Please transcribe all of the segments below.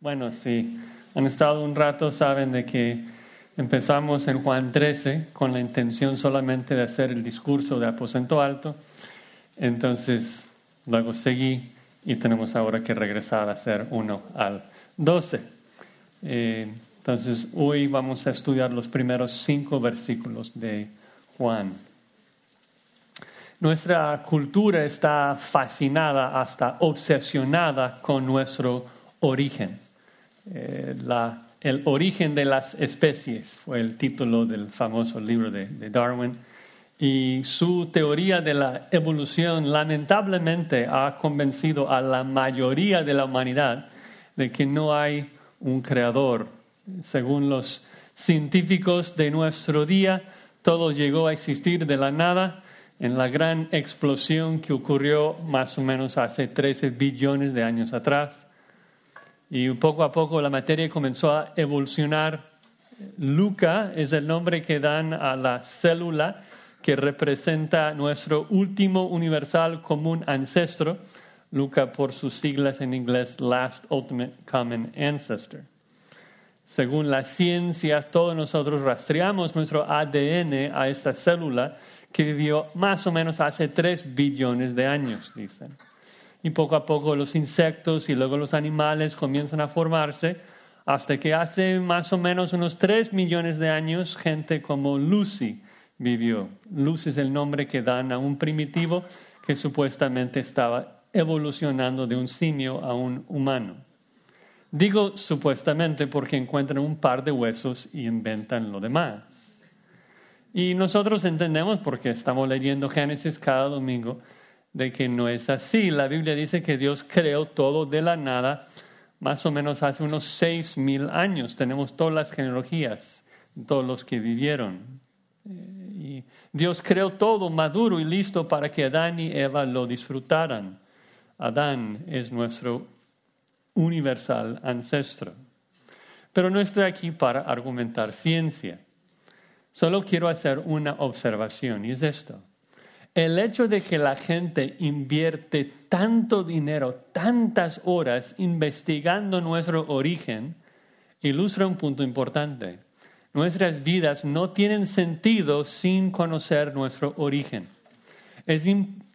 Bueno, sí, han estado un rato, saben de que empezamos en Juan 13 con la intención solamente de hacer el discurso de aposento alto. Entonces, luego seguí y tenemos ahora que regresar a hacer uno al 12. Eh, entonces, hoy vamos a estudiar los primeros cinco versículos de Juan. Nuestra cultura está fascinada, hasta obsesionada con nuestro origen. Eh, el origen de las especies fue el título del famoso libro de, Darwin. Y su teoría de la evolución lamentablemente ha convencido a la mayoría de la humanidad de que no hay un creador. Según los científicos de nuestro día, todo llegó a existir de la nada en la gran explosión que ocurrió más o menos hace 13 billones de años atrás. Y poco a poco la materia comenzó a evolucionar. Luca es el nombre que dan a la célula que representa nuestro último universal común ancestro. Luca por sus siglas en inglés, Last Ultimate Common Ancestor. Según la ciencia, todos nosotros rastreamos nuestro ADN a esta célula que vivió más o menos hace 3 billones de años, dicen y poco a poco los insectos y luego los animales comienzan a formarse hasta que hace más o menos unos 3 millones de años gente como Lucy vivió. Lucy es el nombre que dan a un primitivo que supuestamente estaba evolucionando de un simio a un humano. Digo supuestamente porque encuentran un par de huesos y inventan lo demás. Y nosotros entendemos, porque estamos leyendo Génesis cada domingo, de que no es así. La Biblia dice que Dios creó todo de la nada, más o menos hace unos seis mil años. Tenemos todas las genealogías, todos los que vivieron. Eh, y Dios creó todo maduro y listo para que Adán y Eva lo disfrutaran. Adán es nuestro universal ancestro. Pero no estoy aquí para argumentar ciencia. Solo quiero hacer una observación y es esto. El hecho de que la gente invierte tanto dinero, tantas horas investigando nuestro origen, ilustra un punto importante. Nuestras vidas no tienen sentido sin conocer nuestro origen. Es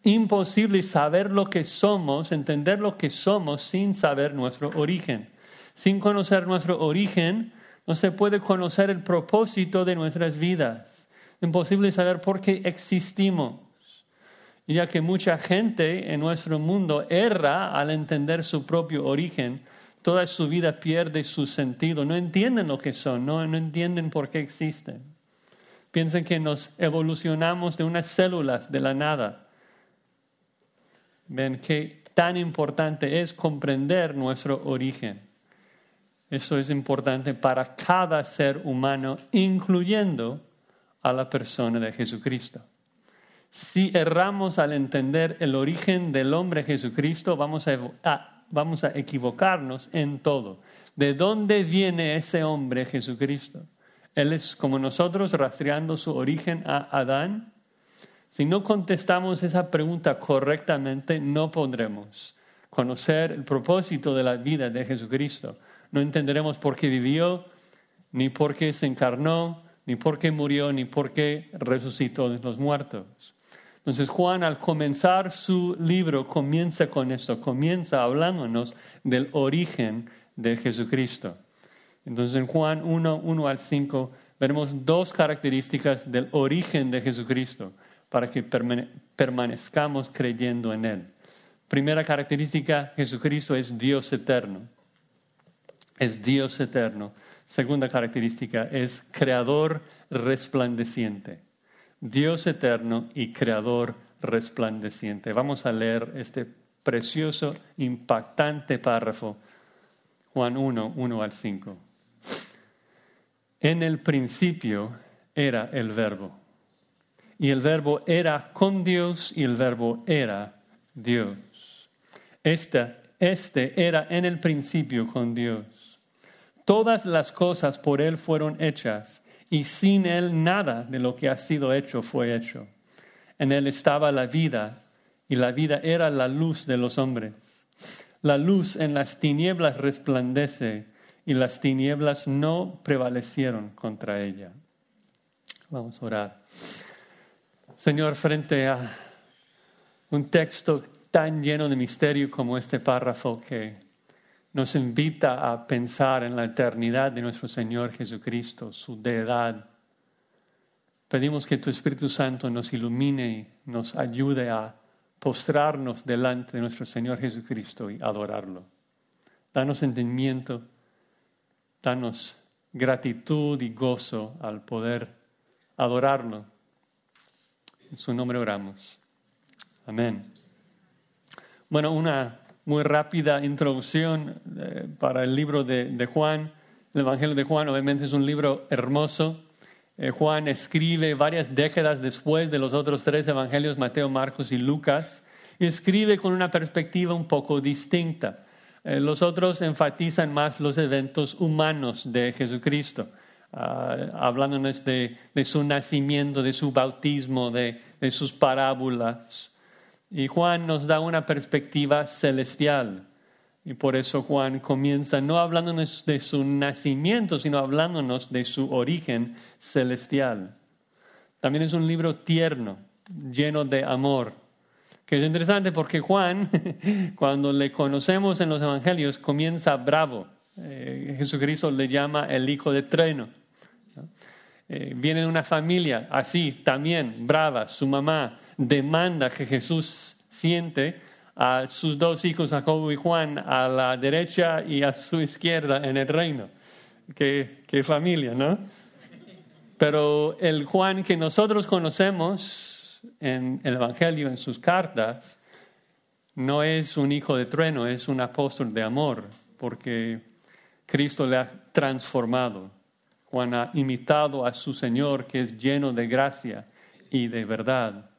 imposible saber lo que somos, entender lo que somos sin saber nuestro origen. Sin conocer nuestro origen, no se puede conocer el propósito de nuestras vidas. Imposible saber por qué existimos ya que mucha gente en nuestro mundo erra al entender su propio origen, toda su vida pierde su sentido, no entienden lo que son, no, no entienden por qué existen. Piensan que nos evolucionamos de unas células de la nada. Ven qué tan importante es comprender nuestro origen. Eso es importante para cada ser humano, incluyendo a la persona de Jesucristo. Si erramos al entender el origen del hombre Jesucristo, vamos a, vamos a equivocarnos en todo. ¿De dónde viene ese hombre Jesucristo? Él es como nosotros rastreando su origen a Adán. Si no contestamos esa pregunta correctamente, no podremos conocer el propósito de la vida de Jesucristo. No entenderemos por qué vivió, ni por qué se encarnó, ni por qué murió, ni por qué resucitó de los muertos. Entonces Juan al comenzar su libro comienza con esto, comienza hablándonos del origen de Jesucristo. Entonces en Juan 1, 1 al 5 veremos dos características del origen de Jesucristo para que permanezcamos creyendo en Él. Primera característica, Jesucristo es Dios eterno. Es Dios eterno. Segunda característica, es creador resplandeciente. Dios eterno y creador resplandeciente. Vamos a leer este precioso, impactante párrafo, Juan 1, 1 al 5. En el principio era el verbo, y el verbo era con Dios, y el verbo era Dios. Este, este era en el principio con Dios. Todas las cosas por Él fueron hechas y sin Él nada de lo que ha sido hecho fue hecho. En Él estaba la vida y la vida era la luz de los hombres. La luz en las tinieblas resplandece y las tinieblas no prevalecieron contra ella. Vamos a orar. Señor, frente a un texto tan lleno de misterio como este párrafo que nos invita a pensar en la eternidad de nuestro Señor Jesucristo, su deidad. Pedimos que tu Espíritu Santo nos ilumine y nos ayude a postrarnos delante de nuestro Señor Jesucristo y adorarlo. Danos entendimiento, danos gratitud y gozo al poder adorarlo. En su nombre oramos. Amén. Bueno, una muy rápida introducción eh, para el libro de, Juan. El Evangelio de Juan obviamente es un libro hermoso. Eh, Juan escribe varias décadas después de los otros tres evangelios, Mateo, Marcos y Lucas, y escribe con una perspectiva un poco distinta. Eh, los otros enfatizan más los eventos humanos de Jesucristo, ah, hablándonos de, su nacimiento, de su bautismo, de sus parábolas. Y Juan nos da una perspectiva celestial. Y por eso Juan comienza no hablándonos de su nacimiento, sino hablándonos de su origen celestial. También es un libro tierno, lleno de amor, que es interesante porque Juan, cuando le conocemos en los evangelios, comienza bravo. Eh, Jesucristo le llama el hijo de treno. Eh, viene de una familia así, también brava. Su mamá demanda que Jesús siente a sus dos hijos, Jacobo y Juan, a la derecha y a su izquierda en el reino. Qué, qué familia, ¿no? Pero el Juan que nosotros conocemos en el Evangelio, en sus cartas, no es un hijo de trueno, es un apóstol de amor, porque Cristo le ha transformado. Juan ha imitado a su Señor, que es lleno de gracia y de verdad.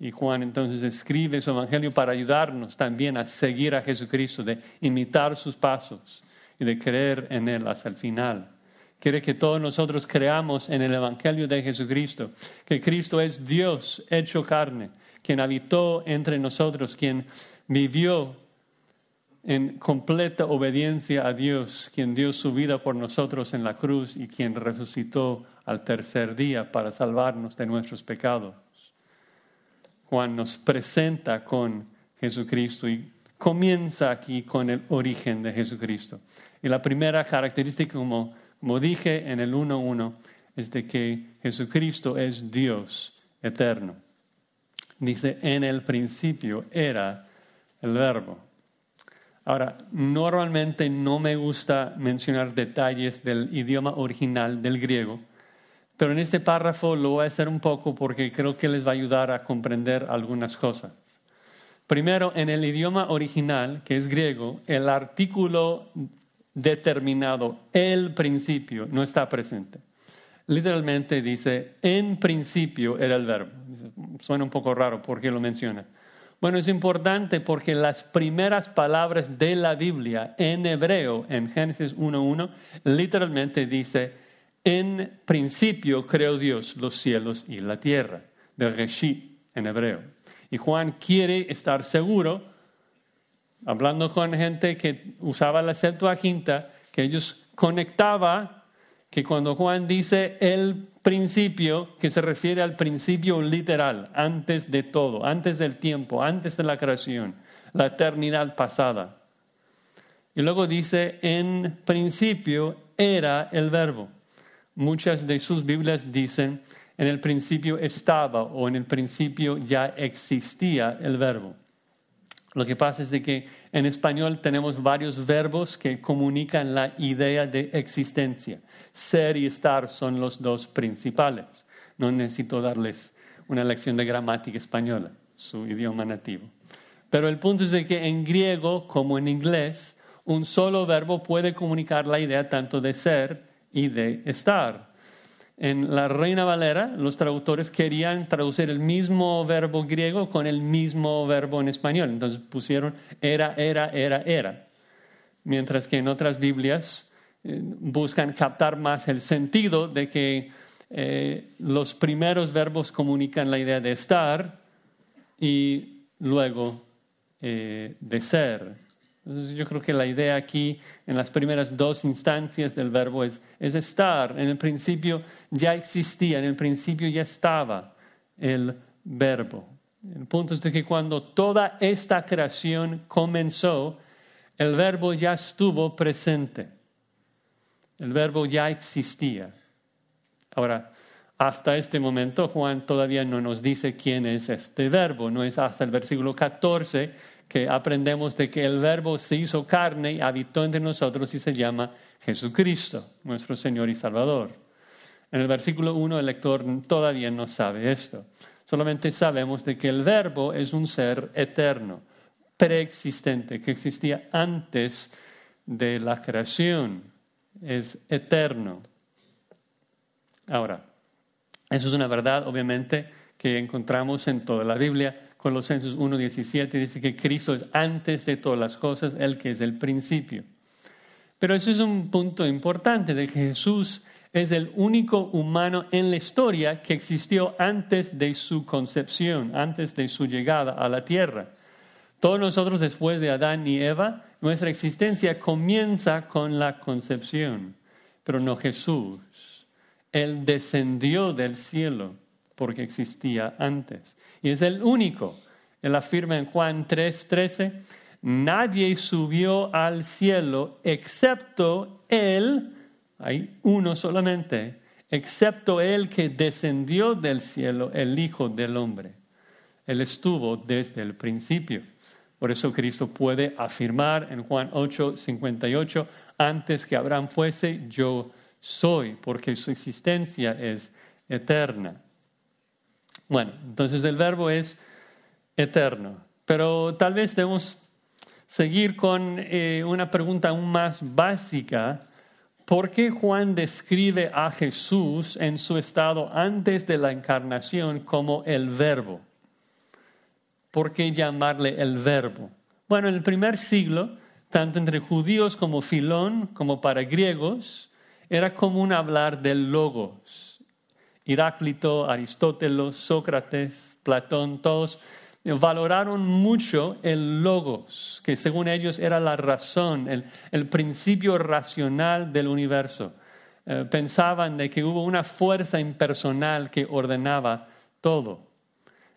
Y Juan entonces escribe su evangelio para ayudarnos también a seguir a Jesucristo, de imitar sus pasos y de creer en Él hasta el final. Quiere que todos nosotros creamos en el evangelio de Jesucristo, que Cristo es Dios hecho carne, quien habitó entre nosotros, quien vivió en completa obediencia a Dios, quien dio su vida por nosotros en la cruz y quien resucitó al tercer día para salvarnos de nuestros pecados. Juan nos presenta con Jesucristo y comienza aquí con el origen de Jesucristo. Y la primera característica, como, como dije en el 1.1, es de que Jesucristo es Dios eterno. Dice, en el principio era el verbo. Ahora, normalmente no me gusta mencionar detalles del idioma original del griego, pero en este párrafo lo voy a hacer un poco porque creo que les va a ayudar a comprender algunas cosas. Primero, en el idioma original, que es griego, el artículo determinado, el principio, no está presente. Literalmente dice, en principio era el verbo. Suena un poco raro, ¿por qué lo menciona? Bueno, es importante porque las primeras palabras de la Biblia en hebreo, en Génesis 1.1, literalmente dice, en principio creó Dios los cielos y la tierra, de Reshit en hebreo. Y Juan quiere estar seguro, hablando con gente que usaba la Septuaginta, que ellos conectaba que cuando Juan dice el principio, que se refiere al principio literal, antes de todo, antes del tiempo, antes de la creación, la eternidad pasada. Y luego dice, en principio era el verbo. Muchas de sus Biblias dicen, en el principio estaba o en el principio ya existía el verbo. Lo que pasa es de que en español tenemos varios verbos que comunican la idea de existencia. Ser y estar son los dos principales. No necesito darles una lección de gramática española, su idioma nativo. Pero el punto es de que en griego como en inglés, un solo verbo puede comunicar la idea tanto de ser y de estar. En la Reina Valera, los traductores querían traducir el mismo verbo griego con el mismo verbo en español. Entonces pusieron era, era, era, era. Mientras que en otras Biblias eh, buscan captar más el sentido de que eh, los primeros verbos comunican la idea de estar y luego eh, de ser Entonces yo creo que la idea aquí en las primeras dos instancias del verbo es, es estar. En el principio ya existía, en el principio ya estaba el verbo. El punto es de que cuando toda esta creación comenzó, el verbo ya estuvo presente. El verbo ya existía. Ahora, hasta este momento Juan todavía no nos dice quién es este verbo, no es hasta el versículo 14 que aprendemos de que el verbo se hizo carne y habitó entre nosotros y se llama Jesucristo, nuestro Señor y Salvador. En el versículo 1 el lector todavía no sabe esto, solamente sabemos de que el verbo es un ser eterno, preexistente, que existía antes de la creación, es eterno. Ahora, eso es una verdad, obviamente, que encontramos en toda la Biblia. Colosenses 1.17 dice que Cristo es antes de todas las cosas, el que es el principio. Pero eso es un punto importante de que Jesús es el único humano en la historia que existió antes de su concepción, antes de su llegada a la tierra. Todos nosotros después de Adán y Eva, nuestra existencia comienza con la concepción, pero no Jesús. Él descendió del cielo porque existía antes. Y es el único. Él afirma en Juan 3:13, nadie subió al cielo excepto Él, hay uno solamente, excepto Él que descendió del cielo, el Hijo del Hombre. Él estuvo desde el principio. Por eso Cristo puede afirmar en Juan 8:58, antes que Abraham fuese, yo soy, porque su existencia es eterna. Bueno, entonces el verbo es eterno, pero tal vez debemos seguir con eh, una pregunta aún más básica. ¿Por qué Juan describe a Jesús en su estado antes de la encarnación como el verbo? ¿Por qué llamarle el verbo? Bueno, en el primer siglo, tanto entre judíos como Filón, como para griegos, era común hablar del logos. Heráclito, Aristóteles, Sócrates, Platón, todos valoraron mucho el logos, que según ellos era la razón, el, principio racional del universo. Eh, pensaban de que hubo una fuerza impersonal que ordenaba todo.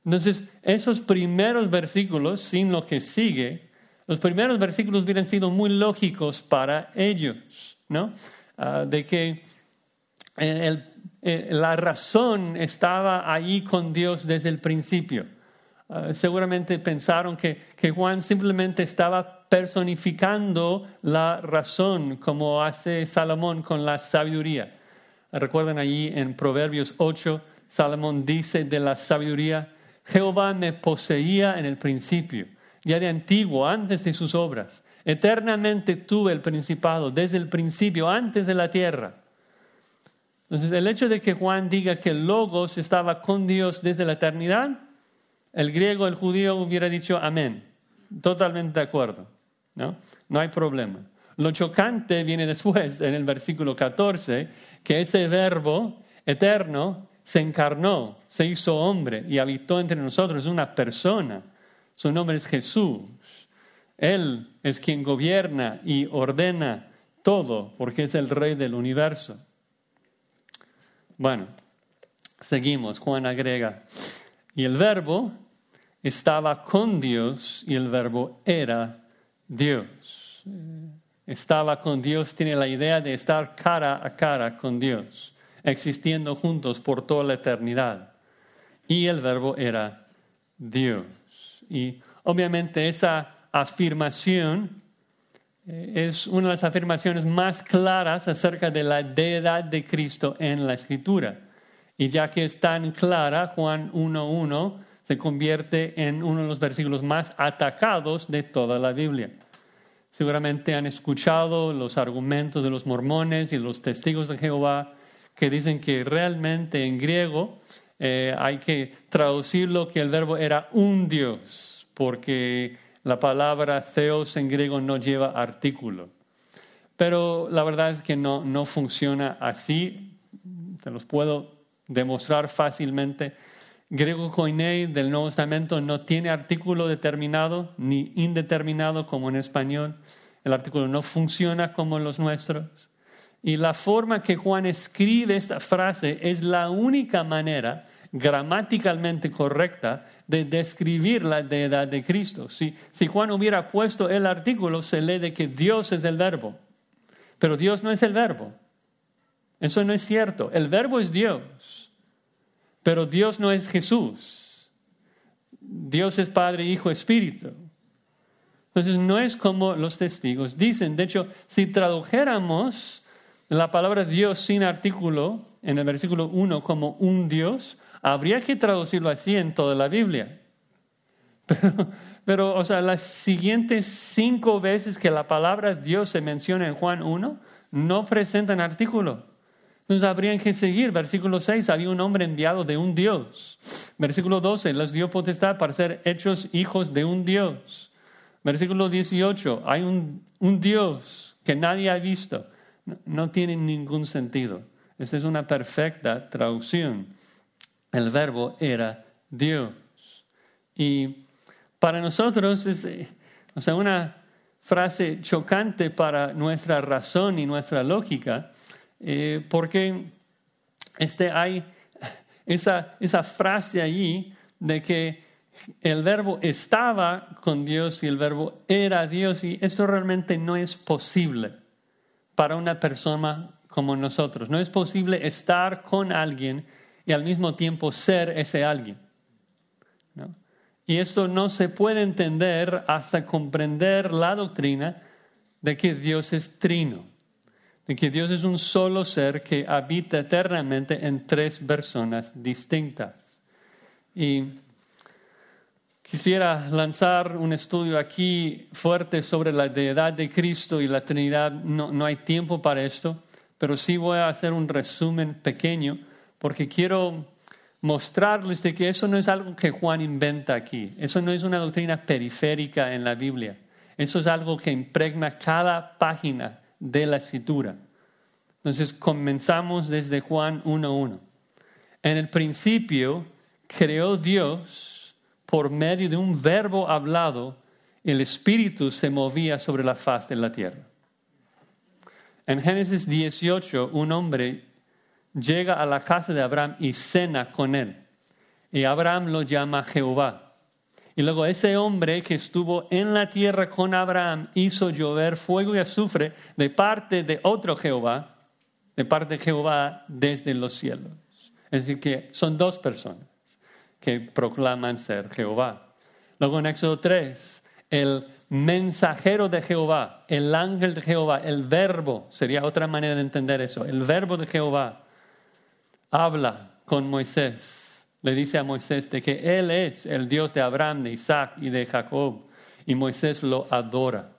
Entonces, esos primeros versículos, sin lo que sigue, los primeros versículos hubieran sido muy lógicos para ellos, ¿no? Ah, de que eh, eh, la razón estaba ahí con Dios desde el principio. Ah, seguramente pensaron que, que Juan simplemente estaba personificando la razón, como hace Salomón con la sabiduría. Recuerden allí en Proverbios 8, Salomón dice de la sabiduría, Jehová me poseía en el principio, ya de antiguo, antes de sus obras. Eternamente tuve el principado desde el principio, antes de la tierra. Entonces, el hecho de que Juan diga que el Logos estaba con Dios desde la eternidad, el griego, el judío hubiera dicho amén. Totalmente de acuerdo. ¿no? no hay problema. Lo chocante viene después, en el versículo 14, que ese verbo eterno se encarnó, se hizo hombre y habitó entre nosotros, una persona. Su nombre es Jesús. Él es quien gobierna y ordena todo, porque es el rey del universo. Bueno, seguimos. Juan agrega, y el verbo estaba con Dios y el verbo era Dios. Estaba con Dios, tiene la idea de estar cara a cara con Dios, existiendo juntos por toda la eternidad. Y el verbo era Dios. Y obviamente esa afirmación eh, es una de las afirmaciones más claras acerca de la deidad de Cristo en la Escritura. Y ya que es tan clara, Juan 1.1 se convierte en uno de los versículos más atacados de toda la Biblia. Seguramente han escuchado los argumentos de los mormones y los testigos de Jehová que dicen que realmente en griego eh, hay que traducirlo que el verbo era un Dios, porque la palabra theos en griego no lleva artículo. Pero la verdad es que no, no funciona así. Se los puedo demostrar fácilmente. griego koine del Nuevo Testamento no tiene artículo determinado ni indeterminado como en español. El artículo no funciona como los nuestros. Y la forma que Juan escribe esta frase es la única manera gramaticalmente correcta de describir la deidad de Cristo. Si, si Juan hubiera puesto el artículo, se lee de que Dios es el verbo, pero Dios no es el verbo. Eso no es cierto. El verbo es Dios, pero Dios no es Jesús. Dios es Padre, Hijo, Espíritu. Entonces no es como los testigos dicen. De hecho, si tradujéramos la palabra Dios sin artículo en el versículo 1 como un Dios, habría que traducirlo así en toda la Biblia. Pero, pero, o sea, las siguientes cinco veces que la palabra Dios se menciona en Juan 1, no presentan artículo. Entonces habrían que seguir. Versículo 6, había un hombre enviado de un Dios. Versículo 12, les dio potestad para ser hechos hijos de un Dios. Versículo 18, hay un, un Dios que nadie ha visto. No, no tiene ningún sentido. Esta es una perfecta traducción. El verbo era Dios. Y para nosotros es o sea, una frase chocante para nuestra razón y nuestra lógica eh, porque este, hay esa, esa frase allí de que el verbo estaba con Dios y el verbo era Dios y esto realmente no es posible para una persona como nosotros. No es posible estar con alguien y al mismo tiempo ser ese alguien. Y esto no se puede entender hasta comprender la doctrina de que Dios es trino de que Dios es un solo ser que habita eternamente en tres personas distintas. Y quisiera lanzar un estudio aquí fuerte sobre la deidad de Cristo y la Trinidad. No, no hay tiempo para esto, pero sí voy a hacer un resumen pequeño porque quiero mostrarles de que eso no es algo que Juan inventa aquí. Eso no es una doctrina periférica en la Biblia. Eso es algo que impregna cada página de la escritura. Entonces comenzamos desde Juan 1.1. En el principio creó Dios por medio de un verbo hablado, el Espíritu se movía sobre la faz de la tierra. En Génesis 18, un hombre llega a la casa de Abraham y cena con él. Y Abraham lo llama Jehová. Y luego ese hombre que estuvo en la tierra con Abraham hizo llover fuego y azufre de parte de otro Jehová, de parte de Jehová desde los cielos. Es decir, que son dos personas que proclaman ser Jehová. Luego en Éxodo 3, el mensajero de Jehová, el ángel de Jehová, el verbo, sería otra manera de entender eso, el verbo de Jehová habla con Moisés le dice a Moisés de que Él es el Dios de Abraham, de Isaac y de Jacob. Y Moisés lo adora.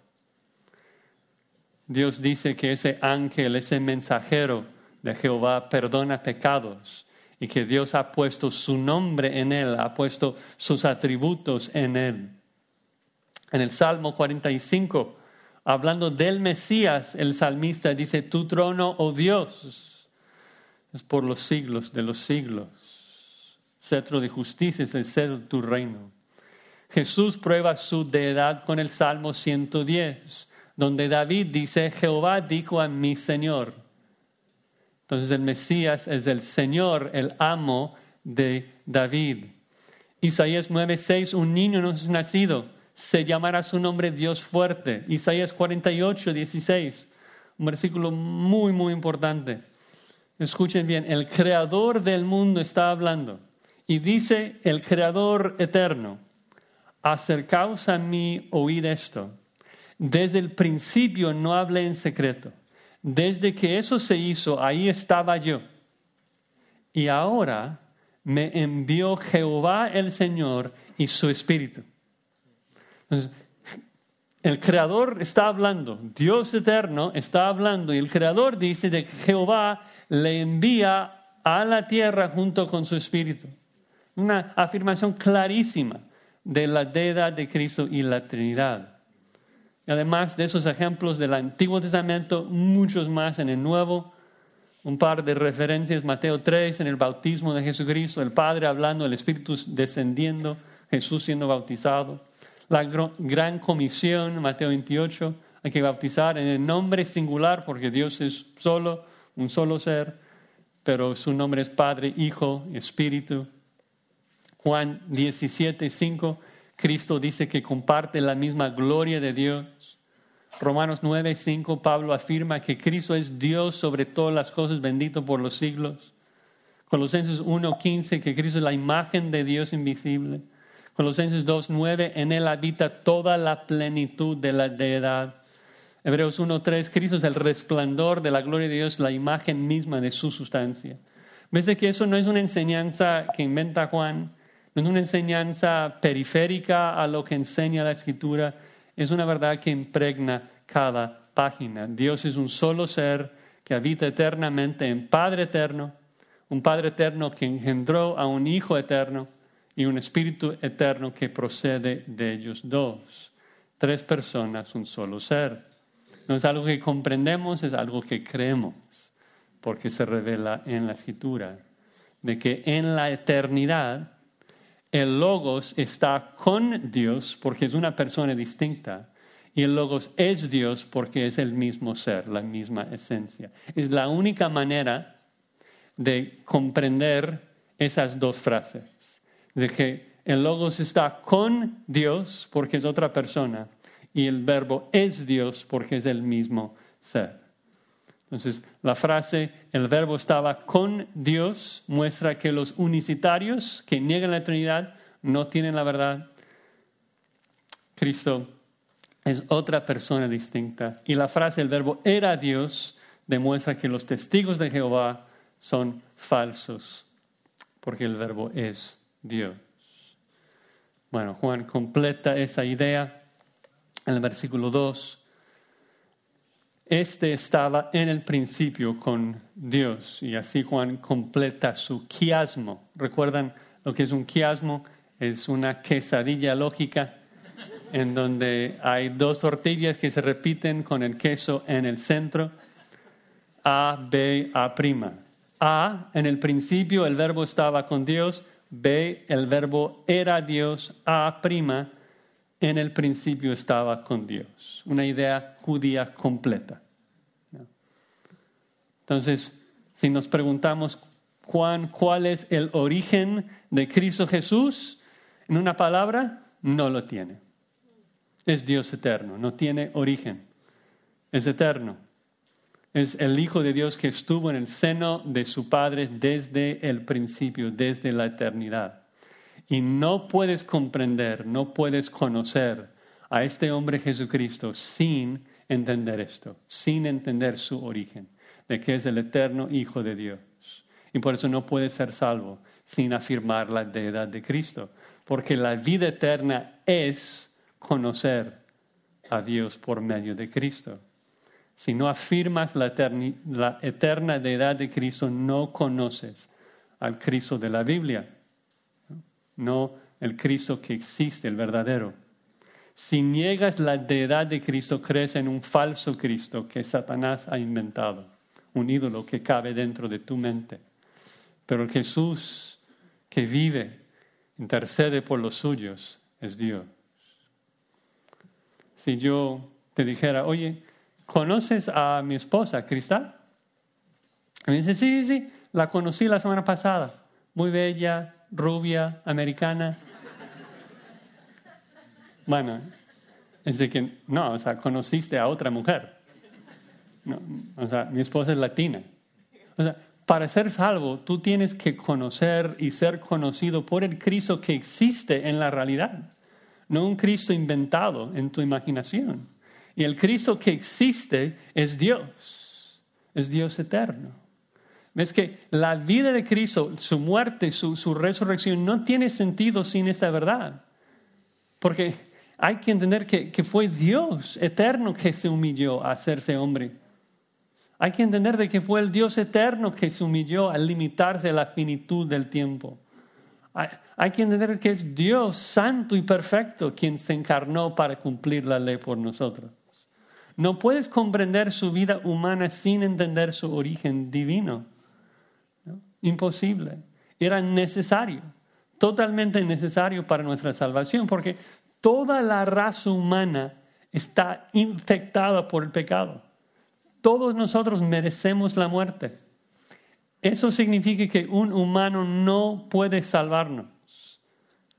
Dios dice que ese ángel, ese mensajero de Jehová perdona pecados y que Dios ha puesto su nombre en él, ha puesto sus atributos en él. En el Salmo 45, hablando del Mesías, el salmista dice, tu trono, oh Dios, es por los siglos de los siglos cetro de justicia es el cetro de tu reino. Jesús prueba su deidad con el Salmo 110, donde David dice, Jehová dijo a mi Señor. Entonces el Mesías es el Señor, el amo de David. Isaías 9:6, un niño nos es nacido, se llamará su nombre Dios fuerte. Isaías 48, 16, un versículo muy, muy importante. Escuchen bien, el creador del mundo está hablando. Y dice el Creador eterno, acercaos a mí, oíd esto. Desde el principio no hablé en secreto. Desde que eso se hizo, ahí estaba yo. Y ahora me envió Jehová el Señor y su Espíritu. El Creador está hablando, Dios eterno está hablando y el Creador dice de que Jehová le envía a la tierra junto con su Espíritu una afirmación clarísima de la deidad de Cristo y la Trinidad. Además de esos ejemplos del Antiguo Testamento, muchos más en el Nuevo, un par de referencias, Mateo 3 en el bautismo de Jesucristo, el Padre hablando, el Espíritu descendiendo, Jesús siendo bautizado. La gran comisión, Mateo 28, hay que bautizar en el nombre singular porque Dios es solo, un solo ser, pero su nombre es Padre, Hijo, Espíritu. Juan 17, 5, Cristo dice que comparte la misma gloria de Dios. Romanos 9, 5, Pablo afirma que Cristo es Dios sobre todas las cosas, bendito por los siglos. Colosenses 1, 15, que Cristo es la imagen de Dios invisible. Colosenses 2, 9, en Él habita toda la plenitud de la deidad. Hebreos 1, 3, Cristo es el resplandor de la gloria de Dios, la imagen misma de su sustancia. ¿Ves de que eso no es una enseñanza que inventa Juan? No es una enseñanza periférica a lo que enseña la Escritura es una verdad que impregna cada página. Dios es un solo ser que habita eternamente en Padre eterno, un Padre eterno que engendró a un Hijo eterno y un Espíritu eterno que procede de ellos dos. Tres personas, un solo ser. No es algo que comprendemos, es algo que creemos, porque se revela en la Escritura, de que en la eternidad el logos está con Dios porque es una persona distinta. Y el logos es Dios porque es el mismo ser, la misma esencia. Es la única manera de comprender esas dos frases. De que el logos está con Dios porque es otra persona y el verbo es Dios porque es el mismo ser. Entonces, la frase, el verbo estaba con Dios, muestra que los unicitarios que niegan la Trinidad no tienen la verdad. Cristo es otra persona distinta. Y la frase, el verbo era Dios, demuestra que los testigos de Jehová son falsos, porque el verbo es Dios. Bueno, Juan completa esa idea en el versículo 2 este estaba en el principio con Dios y así Juan completa su quiasmo. ¿Recuerdan lo que es un quiasmo? Es una quesadilla lógica en donde hay dos tortillas que se repiten con el queso en el centro. A, B, A'. A, en el principio el verbo estaba con Dios. B, el verbo era Dios. A', en el principio estaba con Dios. Una idea judía completa. Entonces, si nos preguntamos, Juan, ¿cuál es el origen de Cristo Jesús? En una palabra, no lo tiene. Es Dios eterno, no tiene origen. Es eterno. Es el Hijo de Dios que estuvo en el seno de su Padre desde el principio, desde la eternidad. Y no puedes comprender, no puedes conocer a este hombre Jesucristo sin entender esto, sin entender su origen, de que es el eterno Hijo de Dios. Y por eso no puede ser salvo sin afirmar la deidad de Cristo, porque la vida eterna es conocer a Dios por medio de Cristo. Si no afirmas la, eterna deidad de Cristo, no conoces al Cristo de la Biblia no el Cristo que existe, el verdadero. Si niegas la deidad de Cristo, crees en un falso Cristo que Satanás ha inventado, un ídolo que cabe dentro de tu mente. Pero Jesús que vive, intercede por los suyos, es Dios. Si yo te dijera, oye, ¿conoces a mi esposa, Cristal? me dice, sí, sí, sí, la conocí la semana pasada, muy bella, rubia, americana. Bueno, es de que, no, o sea, conociste a otra mujer. No, o sea, mi esposa es latina. O sea, para ser salvo, tú tienes que conocer y ser conocido por el Cristo que existe en la realidad, no un Cristo inventado en tu imaginación. Y el Cristo que existe es Dios, es Dios eterno. Ves que la vida de Cristo, su muerte, su, su resurrección, no tiene sentido sin esta verdad. Porque hay que entender que, fue Dios eterno que se humilló a hacerse hombre. Hay que entender de que fue el Dios eterno que se humilló a limitarse a la finitud del tiempo. Hay, hay que entender que es Dios santo y perfecto quien se encarnó para cumplir la ley por nosotros. No puedes comprender su vida humana sin entender su origen divino. Imposible. Era necesario, totalmente necesario para nuestra salvación, porque toda la raza humana está infectada por el pecado. Todos nosotros merecemos la muerte. Eso significa que un humano no puede salvarnos,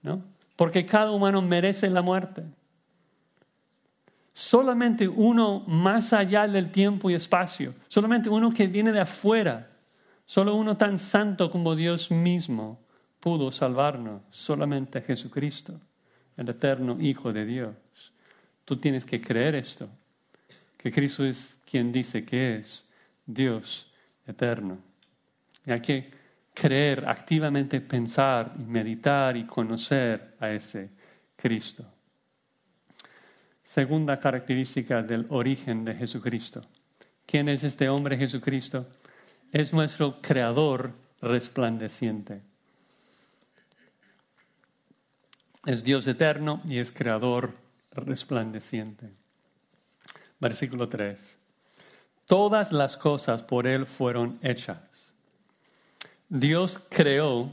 ¿no? Porque cada humano merece la muerte. Solamente uno más allá del tiempo y espacio, solamente uno que viene de afuera, solo uno tan santo como Dios mismo pudo salvarnos, solamente Jesucristo, el eterno Hijo de Dios. Tú tienes que creer esto, que Cristo es quien dice que es Dios eterno. Y hay que creer, activamente pensar y meditar y conocer a ese Cristo. Segunda característica del origen de Jesucristo. ¿Quién es este hombre Jesucristo? Es nuestro creador resplandeciente. Es Dios eterno y es creador resplandeciente. Versículo 3. Todas las cosas por Él fueron hechas. Dios creó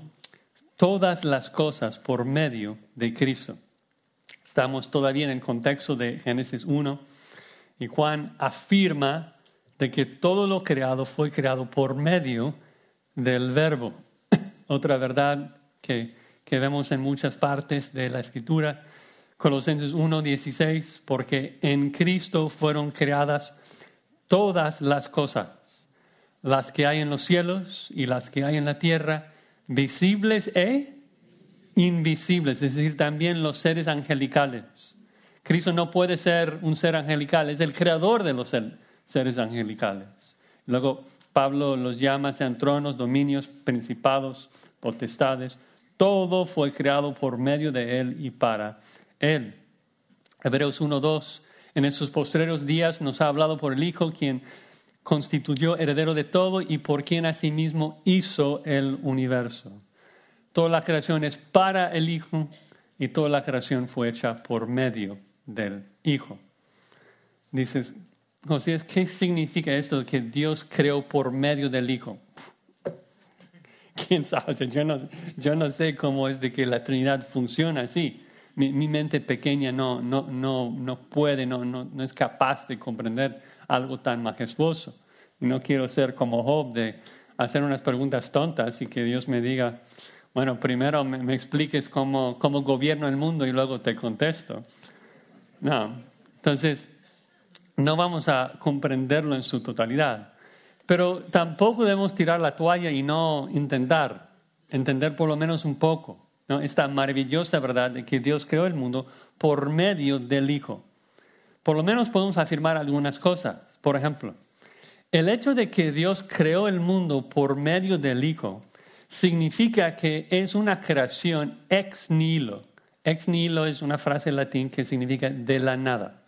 todas las cosas por medio de Cristo. Estamos todavía en el contexto de Génesis 1 y Juan afirma de que todo lo creado fue creado por medio del verbo. Otra verdad que, que vemos en muchas partes de la escritura Colosenses 1:16, porque en Cristo fueron creadas todas las cosas, las que hay en los cielos y las que hay en la tierra, visibles e invisibles, es decir, también los seres angelicales. Cristo no puede ser un ser angelical, es el creador de los seres angelicales. Luego Pablo los llama, sean tronos, dominios, principados, potestades. Todo fue creado por medio de Él y para él. Hebreos 1.2. En esos postreros días nos ha hablado por el Hijo, quien constituyó heredero de todo y por quien asimismo hizo el universo. Toda la creación es para el Hijo y toda la creación fue hecha por medio del Hijo. Dices, José, ¿qué significa esto que Dios creó por medio del Hijo? ¿Quién sabe? Yo no, yo no sé cómo es de que la Trinidad funciona así mi, mente pequeña no, no, no, no puede, no, no, no es capaz de comprender algo tan majestuoso. Y no quiero ser como Job de hacer unas preguntas tontas y que Dios me diga, bueno, primero me, expliques cómo, cómo gobierno el mundo y luego te contesto. No, entonces no vamos a comprenderlo en su totalidad. Pero tampoco debemos tirar la toalla y no intentar entender por lo menos un poco. Esta maravillosa verdad de que Dios creó el mundo por medio del Hijo. Por lo menos podemos afirmar algunas cosas. Por ejemplo, el hecho de que Dios creó el mundo por medio del Hijo significa que es una creación ex nihilo. Ex nihilo es una frase latín que significa de la nada.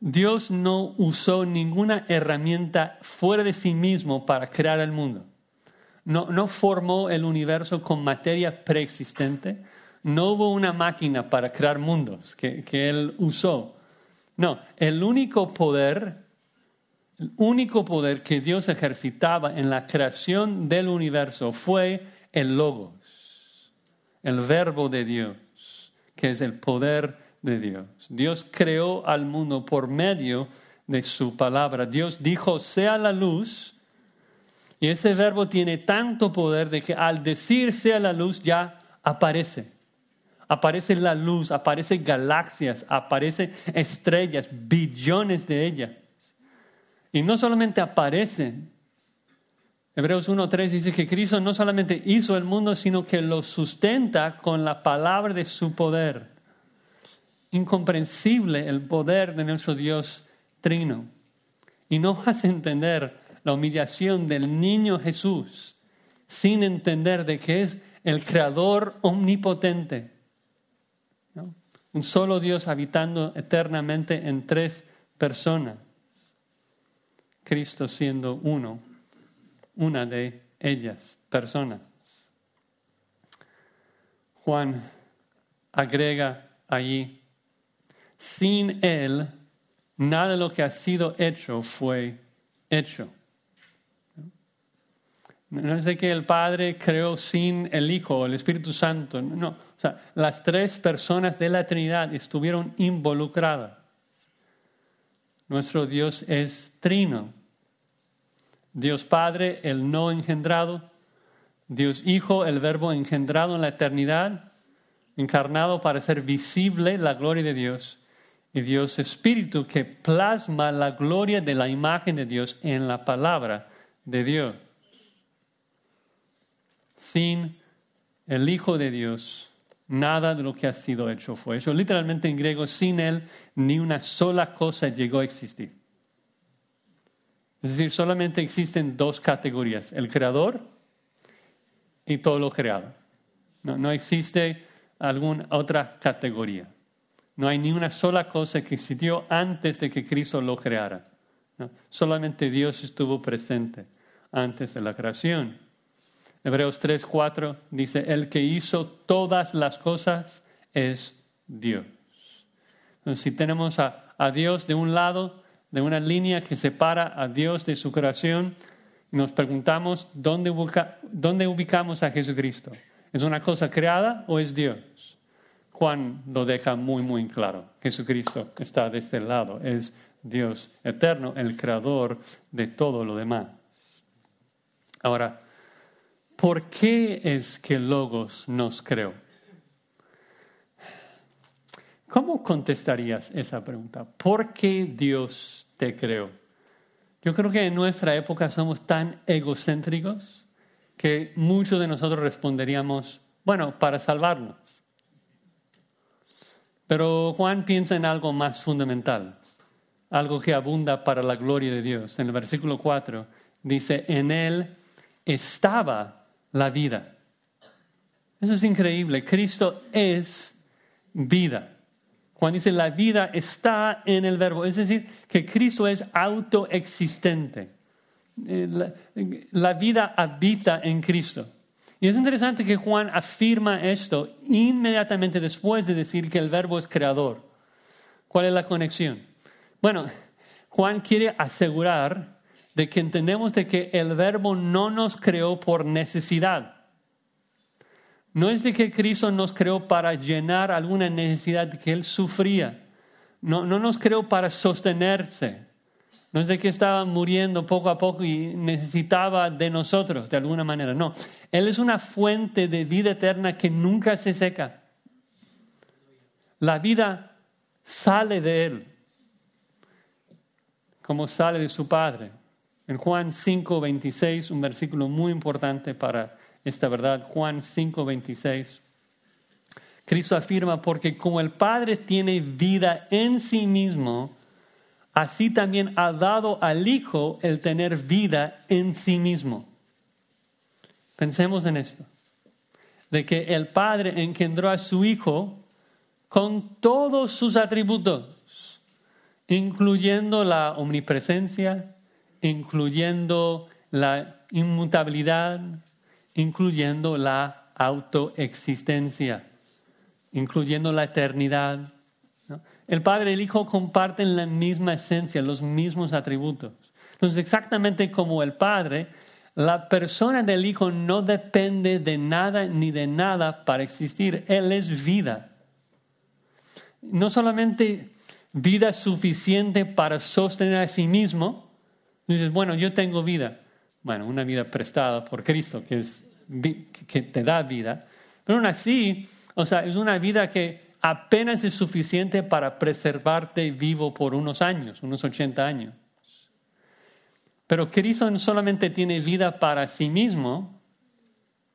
Dios no usó ninguna herramienta fuera de sí mismo para crear el mundo no, formó el universo con materia preexistente, no hubo una máquina para crear mundos que, que él usó. No, el único poder, el único poder que Dios ejercitaba en la creación del universo fue el logos, el verbo de Dios, que es el poder de Dios. Dios creó al mundo por medio de su palabra. Dios dijo, sea la luz, y ese verbo tiene tanto poder de que al decirse a la luz ya aparece. Aparece la luz, aparecen galaxias, aparecen estrellas, billones de ellas. Y no solamente aparecen. Hebreos 1.3 dice que Cristo no solamente hizo el mundo, sino que lo sustenta con la palabra de su poder. Incomprensible el poder de nuestro Dios trino. Y no vas a entender la humillación del niño Jesús sin entender de que es el creador omnipotente. Un solo Dios habitando eternamente en tres personas. Cristo siendo uno, una de ellas, personas. Juan agrega allí, sin Él nada de lo que ha sido hecho fue hecho. No es de que el Padre creó sin el Hijo o el Espíritu Santo. No, o sea, las tres personas de la Trinidad estuvieron involucradas. Nuestro Dios es trino. Dios Padre, el no engendrado. Dios Hijo, el Verbo engendrado en la eternidad, encarnado para ser visible la gloria de Dios. Y Dios Espíritu que plasma la gloria de la imagen de Dios en la palabra de Dios sin el Hijo de Dios, nada de lo que ha sido hecho fue hecho. Literalmente en griego, sin Él, ni una sola cosa llegó a existir. Es decir, solamente existen dos categorías, el creador y todo lo creado. No, existe alguna otra categoría. No hay ni una sola cosa que existió antes de que Cristo lo creara. Solamente Dios estuvo presente antes de la creación. Hebreos 3, 4 dice, el que hizo todas las cosas es Dios. Entonces, si tenemos a, Dios de un lado, de una línea que separa a Dios de su creación, nos preguntamos, ¿dónde, ¿dónde ubicamos a Jesucristo? ¿Es una cosa creada o es Dios? Juan lo deja muy, muy claro. Jesucristo está de este lado, es Dios eterno, el creador de todo lo demás. Ahora, ¿por qué es que Logos nos creó? ¿Cómo contestarías esa pregunta? ¿Por qué Dios te creó? Yo creo que en nuestra época somos tan egocéntricos que muchos de nosotros responderíamos, bueno, para salvarnos. Pero Juan piensa en algo más fundamental, algo que abunda para la gloria de Dios. En el versículo 4 dice, en él estaba la vida. Eso es increíble. Cristo es vida. Cuando dice la vida está en el verbo, es decir, que Cristo es autoexistente. Eh, la, la vida habita en Cristo. Y es interesante que Juan afirma esto inmediatamente después de decir que el verbo es creador. ¿Cuál es la conexión? Bueno, Juan quiere asegurar de que entendemos de que el verbo no nos creó por necesidad. No es de que Cristo nos creó para llenar alguna necesidad que Él sufría. No, no nos creó para sostenerse. No es de que estaba muriendo poco a poco y necesitaba de nosotros de alguna manera. No, Él es una fuente de vida eterna que nunca se seca. La vida sale de Él, como sale de su Padre. En Juan 5, 26, un versículo muy importante para esta verdad, Juan 5, 26. Cristo afirma, porque como el Padre tiene vida en sí mismo, así también ha dado al Hijo el tener vida en sí mismo. Pensemos en esto, de que el Padre engendró a su Hijo con todos sus atributos, incluyendo la omnipresencia, incluyendo la inmutabilidad, incluyendo la autoexistencia, incluyendo la eternidad. El Padre y el Hijo comparten la misma esencia, los mismos atributos. Entonces, exactamente como el Padre, la persona del Hijo no depende de nada ni de nada para existir. Él es vida. No solamente vida suficiente para sostener a sí mismo, dices, bueno, yo tengo vida. Bueno, una vida prestada por Cristo, que, es, que te da vida. Pero aún así, o sea, es una vida que apenas es suficiente para preservarte vivo por unos años, unos 80 años. Pero Cristo no solamente tiene vida para sí mismo,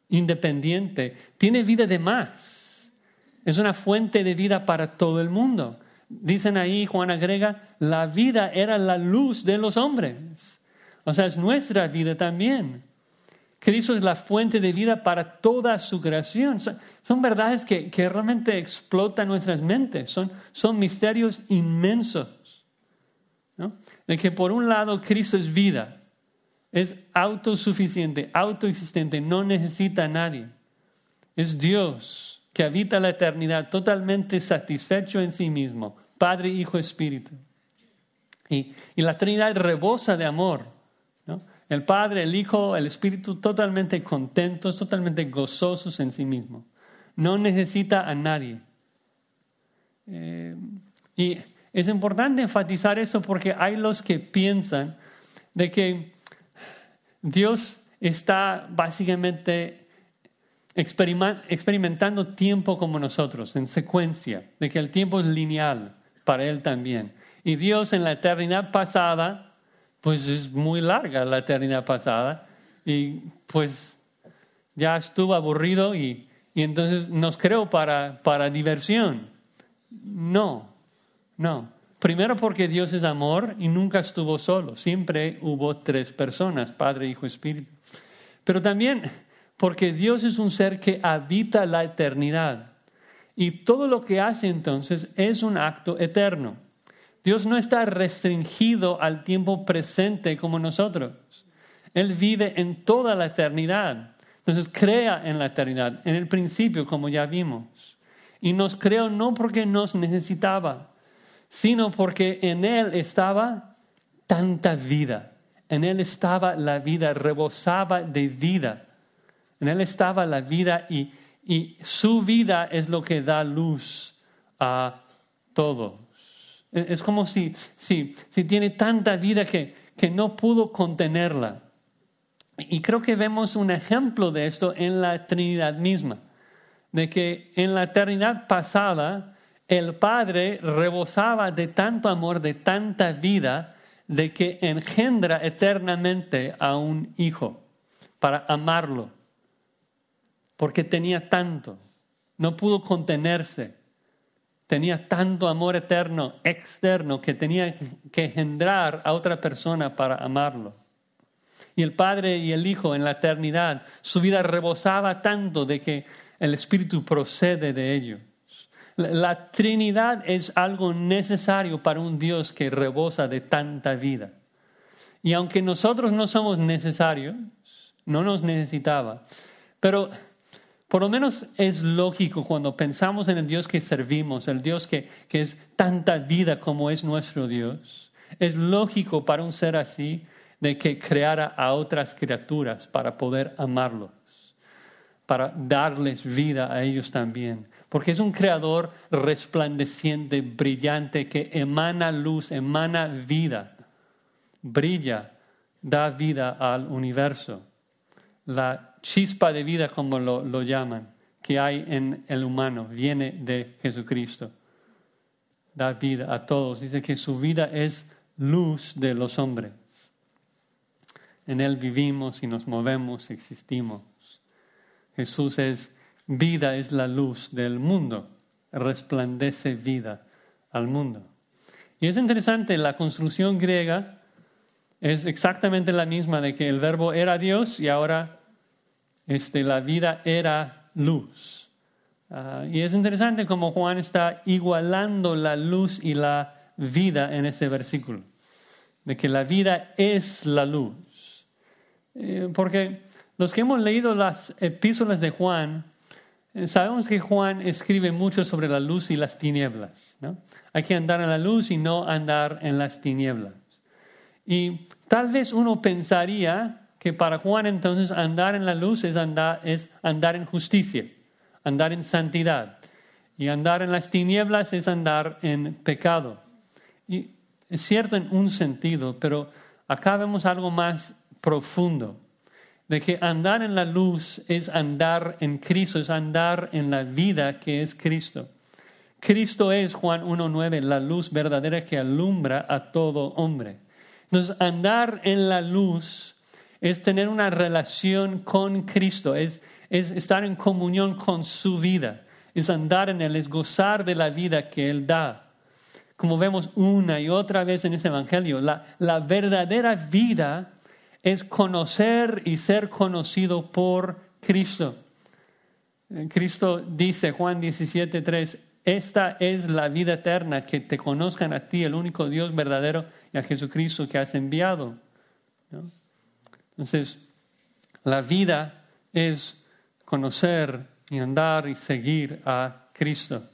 independiente, tiene vida de más. Es una fuente de vida para todo el mundo. Dicen ahí, Juan agrega, la vida era la luz de los hombres. O sea, es nuestra vida también. Cristo es la fuente de vida para toda su creación. Son, verdades que, realmente explotan nuestras mentes. Son, son misterios inmensos. De que por un lado Cristo es vida, es autosuficiente, autoexistente, no necesita a nadie. Es Dios que habita la eternidad totalmente satisfecho en sí mismo, Padre, Hijo, Espíritu. Y, y la Trinidad rebosa de amor. El Padre, el Hijo, el Espíritu totalmente contentos, totalmente gozosos en sí mismos. No necesita a nadie. Eh, y es importante enfatizar eso porque hay los que piensan de que Dios está básicamente experimentando tiempo como nosotros, en secuencia, de que el tiempo es lineal para Él también. Y Dios en la eternidad pasada, pues es muy larga la eternidad pasada, y pues ya estuvo aburrido y, y entonces nos creó para, para diversión. No, no. Primero porque Dios es amor y nunca estuvo solo, siempre hubo tres personas, Padre, Hijo, Espíritu. Pero también porque Dios es un ser que habita la eternidad y todo lo que hace entonces es un acto eterno. Dios no está restringido al tiempo presente como nosotros. Él vive en toda la eternidad. Entonces crea en la eternidad, en el principio, como ya vimos. Y nos creó no porque nos necesitaba, sino porque en Él estaba tanta vida. En Él estaba la vida, rebosaba de vida. En Él estaba la vida y, y su vida es lo que da luz a todos. Es como si, si, si tiene tanta vida que, que no pudo contenerla. Y creo que vemos un ejemplo de esto en la Trinidad misma, de que en la eternidad pasada el Padre rebosaba de tanto amor, de tanta vida, de que engendra eternamente a un hijo para amarlo, porque tenía tanto, no pudo contenerse, tenía tanto amor eterno, externo, que tenía que engendrar a otra persona para amarlo. Y el Padre y el Hijo en la eternidad, su vida rebosaba tanto de que el Espíritu procede de ellos. La Trinidad es algo necesario para un Dios que rebosa de tanta vida. Y aunque nosotros no somos necesarios, no nos necesitaba, pero por lo menos es lógico cuando pensamos en el Dios que servimos, el Dios que, que es tanta vida como es nuestro Dios. Es lógico para un ser así de que creara a otras criaturas para poder amarlos, para darles vida a ellos también porque es un creador resplandeciente, brillante, que emana luz, emana vida, brilla, da vida al universo. La chispa de vida, como lo, lo llaman, que hay en el humano, viene de Jesucristo. Da vida a todos. Dice que su vida es luz de los hombres. En Él vivimos y nos movemos, existimos. Jesús es Vida es la luz del mundo, resplandece vida al mundo. Y es interesante, la construcción griega es exactamente la misma de que el verbo era Dios y ahora este, la vida era luz. Ah, y es interesante como Juan está igualando la luz y la vida en este versículo, de que la vida es la luz. Eh, porque los que hemos leído las epístolas de Juan, eh, sabemos que Juan escribe mucho sobre la luz y las tinieblas. ¿no? Hay que andar en la luz y no andar en las tinieblas. Y tal vez uno pensaría que para Juan entonces andar en la luz es andar, es andar en justicia, andar en santidad. Y andar en las tinieblas es andar en pecado. Y es cierto en un sentido, pero acá vemos algo más profundo de que andar en la luz es andar en Cristo, es andar en la vida que es Cristo. Cristo es, Juan 1.9, la luz verdadera que alumbra a todo hombre. Entonces, andar en la luz es tener una relación con Cristo, es, es estar en comunión con su vida, es andar en Él, es gozar de la vida que Él da. Como vemos una y otra vez en este Evangelio, la, verdadera vida es conocer y ser conocido por Cristo. Cristo dice, Juan 17, 3, esta es la vida eterna, que te conozcan a ti, el único Dios verdadero, y a Jesucristo que has enviado. Entonces, la vida es conocer y andar y seguir a Cristo.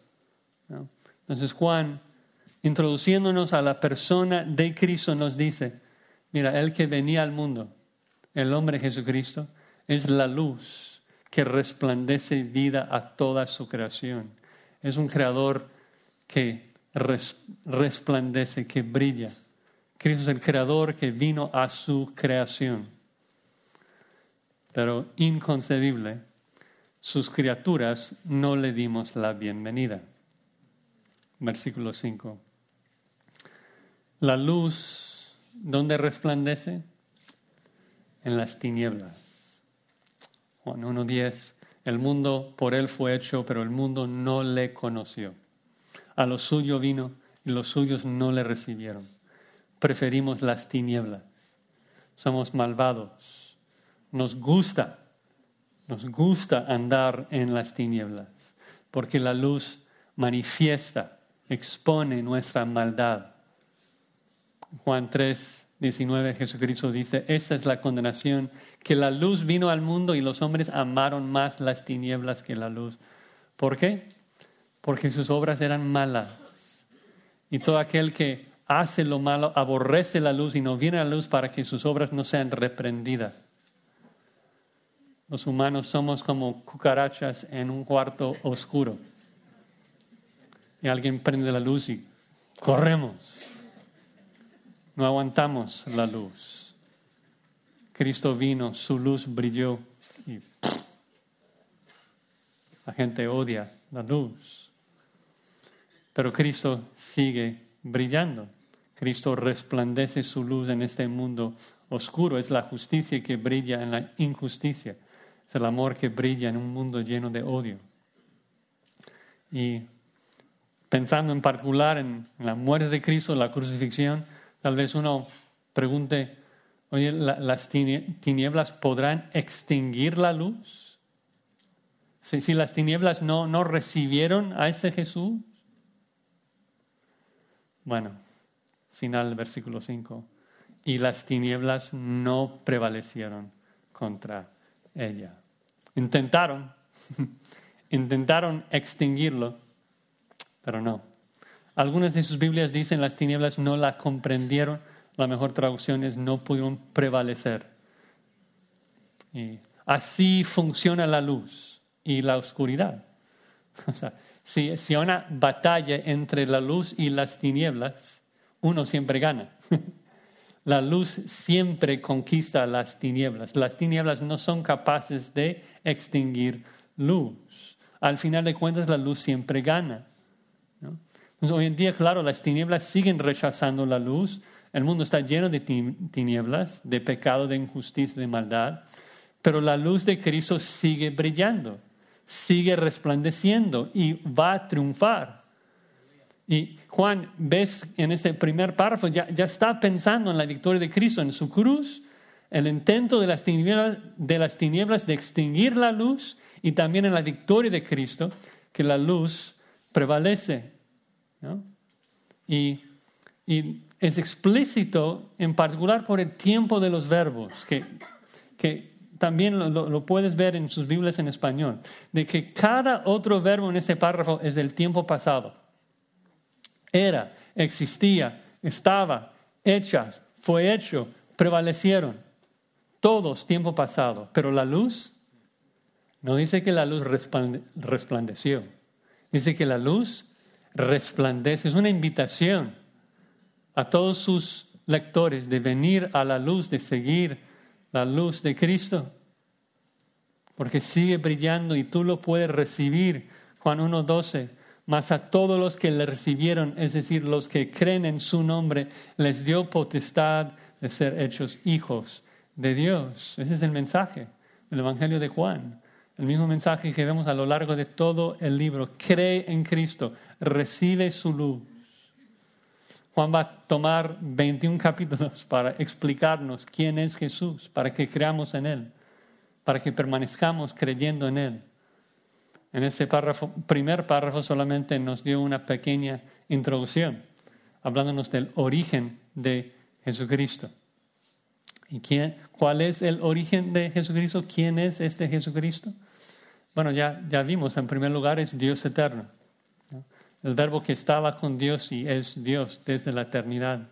Entonces, Juan introduciéndonos a la persona de Cristo, nos dice, mira, el que venía al mundo, el hombre Jesucristo, es la luz que resplandece vida a toda su creación. Es un creador que resplandece, que brilla. Cristo es el creador que vino a su creación. Pero inconcebible, sus criaturas no le dimos la bienvenida. Versículo 5. La luz, ¿dónde resplandece? En las tinieblas. Juan 1.10. El mundo por él fue hecho, pero el mundo no le conoció. A lo suyo vino y los suyos no le recibieron. Preferimos las tinieblas. Somos malvados. Nos gusta, nos gusta andar en las tinieblas, porque la luz manifiesta, expone nuestra maldad. Juan 3, 19, Jesucristo dice, esta es la condenación, que la luz vino al mundo y los hombres amaron más las tinieblas que la luz. ¿Por qué? Porque sus obras eran malas. Y todo aquel que hace lo malo aborrece la luz y no viene a la luz para que sus obras no sean reprendidas. Los humanos somos como cucarachas en un cuarto oscuro. Y alguien prende la luz y corremos. No aguantamos la luz. Cristo vino, su luz brilló y la gente odia la luz. Pero Cristo sigue brillando. Cristo resplandece su luz en este mundo oscuro. Es la justicia que brilla en la injusticia. El amor que brilla en un mundo lleno de odio. Y pensando en particular en la muerte de Cristo, la crucifixión, Tal vez uno pregunte, oye, ¿las tinieblas podrán extinguir la luz? Si, las tinieblas no, no recibieron a ese Jesús. Bueno, final del versículo 5. Y las tinieblas no prevalecieron contra ella. Intentaron, intentaron extinguirlo, pero no. Algunas de sus Biblias dicen las tinieblas no la comprendieron. La mejor traducción es no pudieron prevalecer. Y así funciona la luz y la oscuridad. O sea, si, hay una batalla entre la luz y las tinieblas, uno siempre gana. La luz siempre conquista las tinieblas. Las tinieblas no son capaces de extinguir luz. Al final de cuentas, la luz siempre gana hoy en día, claro, las tinieblas siguen rechazando la luz. El mundo está lleno de tinieblas, de pecado, de injusticia, de maldad. Pero la luz de Cristo sigue brillando, sigue resplandeciendo y va a triunfar. Y Juan, ves en este primer párrafo, ya, ya está pensando en la victoria de Cristo, en su cruz, el intento de las, tinieblas, de las tinieblas de extinguir la luz y también en la victoria de Cristo, que la luz prevalece. Y, es explícito en particular por el tiempo de los verbos, que, que también lo, lo, puedes ver en sus Biblias en español, de que cada otro verbo en ese párrafo es del tiempo pasado. Era, existía, estaba, hechas, fue hecho, prevalecieron. Todos tiempo pasado. Pero la luz, no dice que la luz resplandeció. Dice que la luz resplandece. Es una invitación a todos sus lectores de venir a la luz, de seguir la luz de Cristo, porque sigue brillando y tú lo puedes recibir. Juan 1.12, mas a todos los que le recibieron, es decir, los que creen en su nombre, les dio potestad de ser hechos hijos de Dios. Ese es el mensaje del Evangelio de Juan. El mismo mensaje que vemos a lo largo de todo el libro. Cree en Cristo, recibe su luz. Juan va a tomar 21 capítulos para explicarnos quién es Jesús, para que creamos en Él, para que permanezcamos creyendo en Él. En ese primer párrafo solamente nos dio una pequeña introducción, hablándonos del origen de Jesucristo. ¿Y cuál es el origen de Jesucristo? ¿Quién es este Jesucristo? Bueno, ya, ya vimos, en primer lugar es Dios eterno. el verbo que estaba con Dios y es Dios desde la eternidad.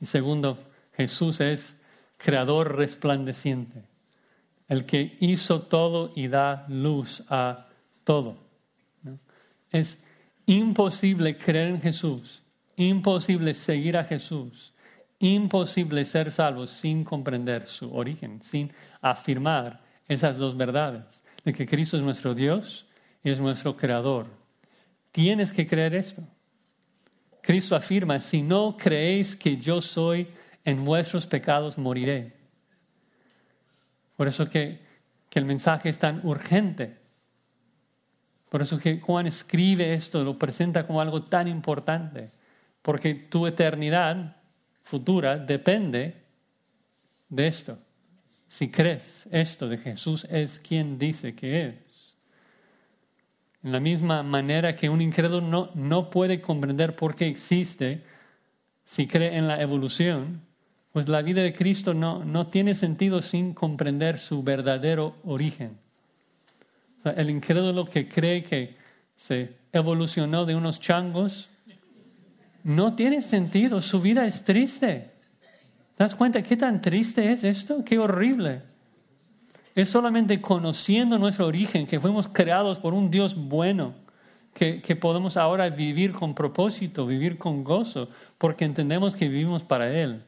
Y segundo, Jesús es creador resplandeciente, el que hizo todo y da luz a todo. Es imposible creer en Jesús, imposible seguir a Jesús, imposible ser salvo sin comprender su origen, sin afirmar esas dos verdades, de que Cristo es nuestro Dios y es nuestro creador. Tienes que creer esto. Cristo afirma, si no creéis que yo soy, en vuestros pecados moriré. Por eso que, que el mensaje es tan urgente. Por eso que Juan escribe esto, lo presenta como algo tan importante. Porque tu eternidad futura depende de esto. Si crees esto de Jesús es quien dice que es. En la misma manera que un incrédulo no, no puede comprender por qué existe si cree en la evolución, pues la vida de Cristo no, no tiene sentido sin comprender su verdadero origen. el incrédulo que cree que se evolucionó de unos changos, no tiene sentido, su vida es triste. ¿Te das cuenta qué tan triste es esto? Qué horrible. Es solamente conociendo nuestro origen, que fuimos creados por un Dios bueno, que, que, podemos ahora vivir con propósito, vivir con gozo, porque entendemos que vivimos para Él.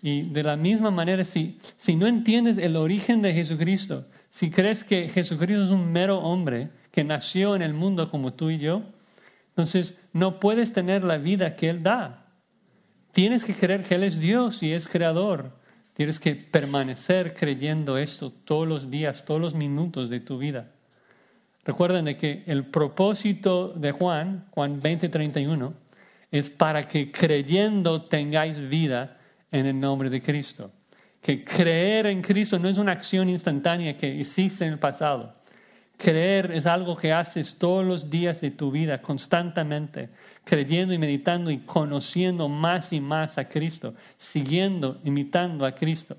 Y de la misma manera, si, si no entiendes el origen de Jesucristo, si crees que Jesucristo es un mero hombre que nació en el mundo como tú y yo, entonces no puedes tener la vida que Él da. Tienes que creer que Él es Dios y es creador. Tienes que permanecer creyendo esto todos los días, todos los minutos de tu vida. Recuerden de que el propósito de Juan, Juan 20, 31, es para que creyendo tengáis vida en el nombre de Cristo. Que creer en Cristo no es una acción instantánea que hiciste en el pasado. Creer es algo que haces todos los días de tu vida, constantemente, creyendo y meditando y conociendo más y más a Cristo, siguiendo, imitando a Cristo.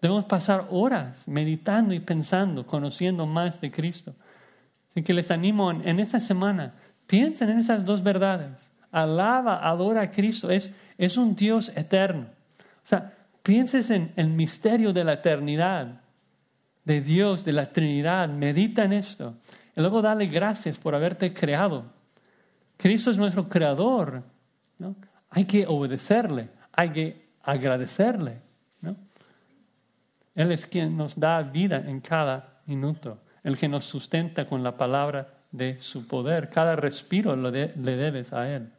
Debemos pasar horas meditando y pensando, conociendo más de Cristo. Así que les animo en, esta semana, piensen en esas dos verdades. Alaba, adora a Cristo. Es, es un Dios eterno. O sea, pienses en el misterio de la eternidad, de Dios, de la Trinidad, medita en esto. Y luego dale gracias por haberte creado. Cristo es nuestro creador. ¿no? Hay que obedecerle, hay que agradecerle. ¿no? Él es quien nos da vida en cada minuto, el que nos sustenta con la palabra de su poder. Cada respiro lo le debes a Él.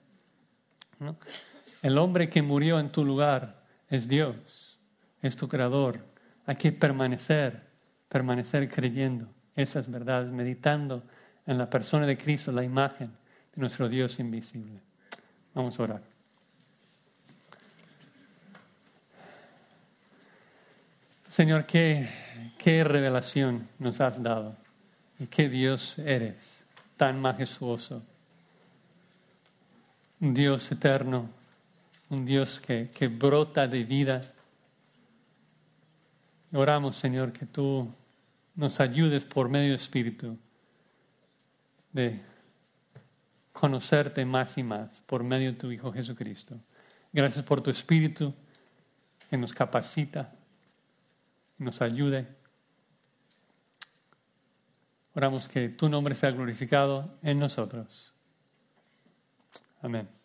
El hombre que murió en tu lugar es Dios, es tu creador. Hay que permanecer, permanecer creyendo esas verdades, meditando en la persona de Cristo, la imagen de nuestro Dios invisible. Vamos a orar. Señor, qué, qué revelación nos has dado y qué Dios eres, tan majestuoso. Dios eterno, un Dios que, que brota de vida. Oramos, Señor, que tú nos ayudes por medio Espíritu de conocerte más y más por medio de tu Hijo Jesucristo. Gracias por tu Espíritu que nos capacita, nos ayude. Oramos que tu nombre sea glorificado en nosotros. Amén.